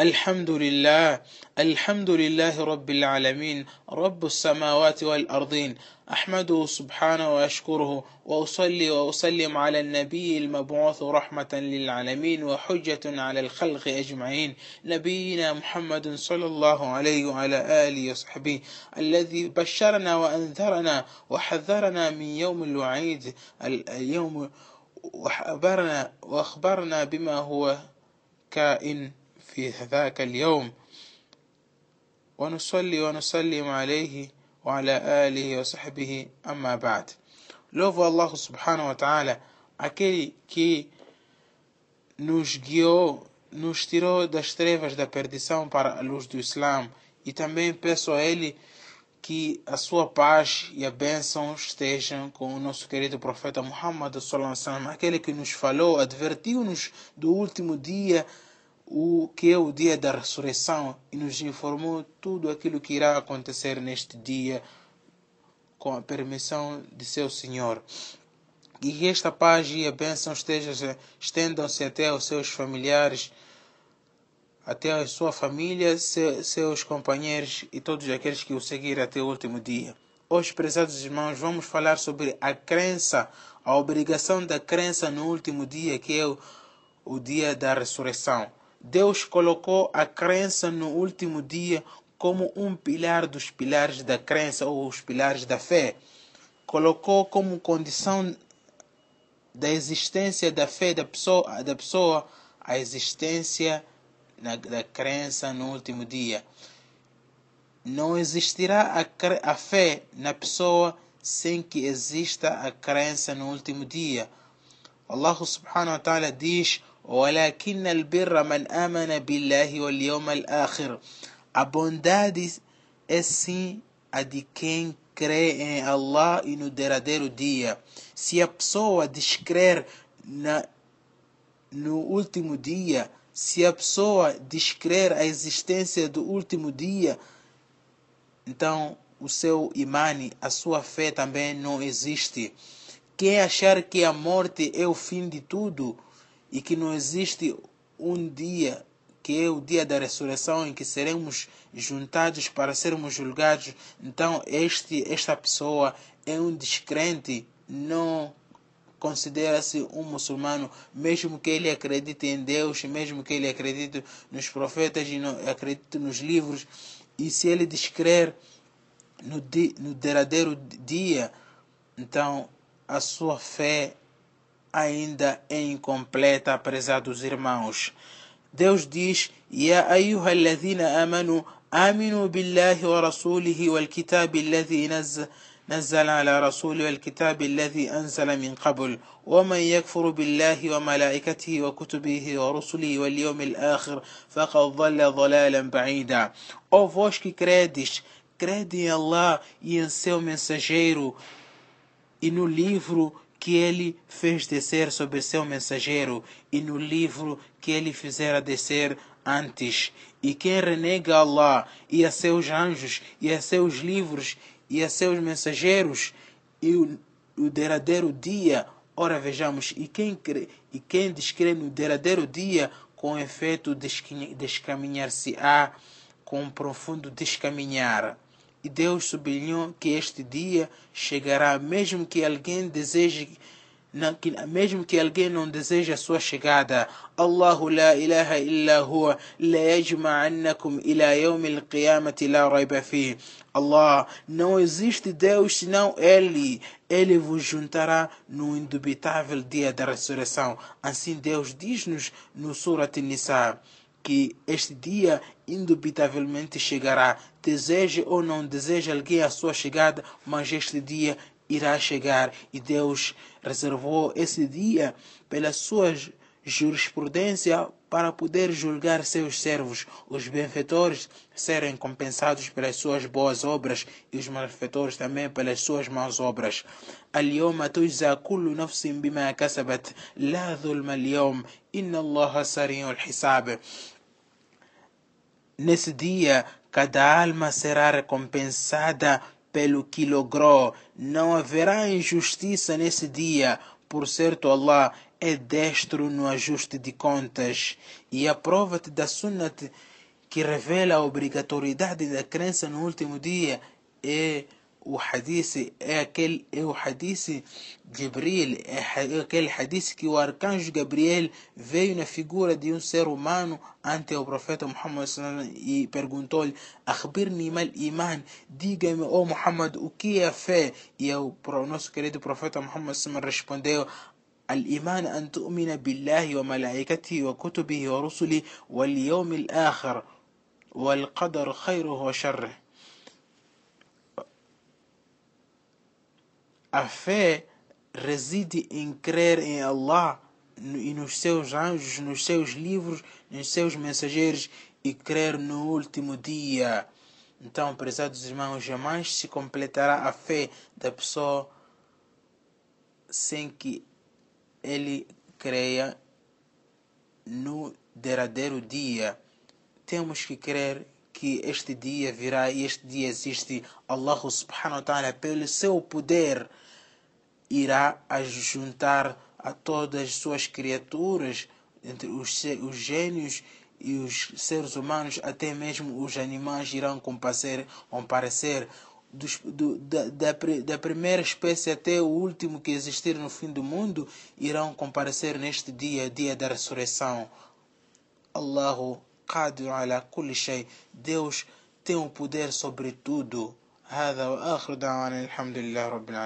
الحمد لله الحمد لله رب العالمين رب السماوات والأرضين أحمده سبحانه وأشكره وأصلي وأسلم على النبي المبعوث رحمة للعالمين وحجة على الخلق أجمعين نبينا محمد صلى الله عليه وعلى آله وصحبه الذي بشرنا وأنذرنا وحذرنا من يوم الوعيد اليوم وأخبرنا بما هو كائن. في ذاك اليوم ونصلي ونسلم عليه وعلى آله وصحبه أما بعد Louvo Allah subhanahu wa ta'ala, aquele que nos guiou, nos tirou das trevas da perdição para a luz do Islã. E também peço a Ele que a sua paz e a bênção estejam com o nosso querido profeta Muhammad, aquele que nos falou, advertiu-nos do último dia o que é o dia da ressurreição e nos informou tudo aquilo que irá acontecer neste dia com a permissão de seu Senhor. E que esta paz e a bênção estendam-se até os seus familiares, até a sua família, seus companheiros e todos aqueles que o seguirem até o último dia. Hoje, prezados irmãos, vamos falar sobre a crença, a obrigação da crença no último dia, que é o, o dia da ressurreição. Deus colocou a crença no último dia como um pilar dos pilares da crença ou os pilares da fé. Colocou como condição da existência da fé da pessoa, da pessoa a existência na, da crença no último dia. Não existirá a, a fé na pessoa sem que exista a crença no último dia. Allah subhanahu wa ta'ala diz Walakin al-birra man amana billahi wal. A bondade é sim a de quem crê em Allah e no derradeiro dia. Se a pessoa descrer na, no último dia, se a pessoa descrer a existência do último dia, então o seu imani, a sua fé também não existe. Quem achar que a morte é o fim de tudo, e que não existe um dia que é o dia da ressurreição em que seremos juntados para sermos julgados. Então, este, esta pessoa é um descrente, não considera-se um muçulmano, mesmo que ele acredite em Deus, mesmo que ele acredite nos profetas e acredite nos livros, e se ele descrer no, di, no derradeiro dia, então a sua fé ainda é incompleta, prezados irmãos. Deus diz: Ya ayyuhalladhina amanu aminu billahi wa rasulihi wal kitabi alladhi نزل على رسوله والكتاب الذي أنزل من قبل ومن يكفر بالله وملائكته وكتبه ورسله واليوم الآخر فقد ضل ضلالا بعيدا Ó vós que credes, crede em Allah e em seu mensageiro e no livro que ele fez descer sobre seu mensageiro e no livro que ele fizera descer antes. E quem renega Allah e a seus anjos e a seus livros e a seus mensageiros e o, o derradeiro dia, ora vejamos, e quem, crê, e quem descrê no derradeiro dia, com efeito descaminhar-se-á com um profundo descaminhar. E Deus sublinhou que este dia chegará, mesmo que alguém deseje mesmo que alguém não deseje a sua chegada. Allahu la ilaha illa huwa la yajma'annakum ila yawm al-qiyamati la rayba fi. Allah, não existe Deus senão Ele. Ele vos juntará no indubitável dia da ressurreição. Assim Deus diz-nos no Surat Nisa que este dia indubitavelmente chegará. Deseje ou não deseje alguém a sua chegada, mas este dia irá chegar e Deus reservou esse dia pela sua jurisprudência para poder julgar seus servos, os benfeitores serem compensados pelas suas boas obras e os malfeitores também pelas suas más obras. اليوم تجزى كل نفس بما كسبت لا ظلم اليوم إن الله سريع الحساب Nesse dia, cada alma será recompensada pelo que logrou. Não haverá injustiça nesse dia. Por certo, Allah é destro no ajuste de contas e aprova-te da sunnat que revela a obrigatoriedade da crença no último dia é o hadith Jibril é aquele hadith que o arcanjo Gabriel veio na figura de um ser humano ante o profeta Muhammad e perguntou-lhe akhbirni mal iman diga-me oh Muhammad o que é a fé e o nosso querido profeta Muhammad respondeu الإيمان أن تؤمن بالله وملائكته وكتبه ورسله واليوم الآخر والقدر خيره وشره A fé reside em crer em Allah e nos seus anjos, nos seus livros, nos seus mensageiros e crer no último dia. Então, prezados irmãos, jamais se completará a fé da pessoa sem que ele creia no derradeiro dia. Temos que crer que este dia virá e este dia existe. Allah subhanahu wa ta'ala, pelo seu poder, irá juntar a todas as suas criaturas, entre os, os gênios e os seres humanos, até mesmo os animais irão comparecer, comparecer dos, do, da, da, da, primeira espécie até o último que existir no fim do mundo, irão comparecer neste dia, dia da ressurreição. Allahu قادر على كل شيء. ديوش تيم بودير سوبر تودو هذا وآخر دعوانا. الحمد لله رب العالمين.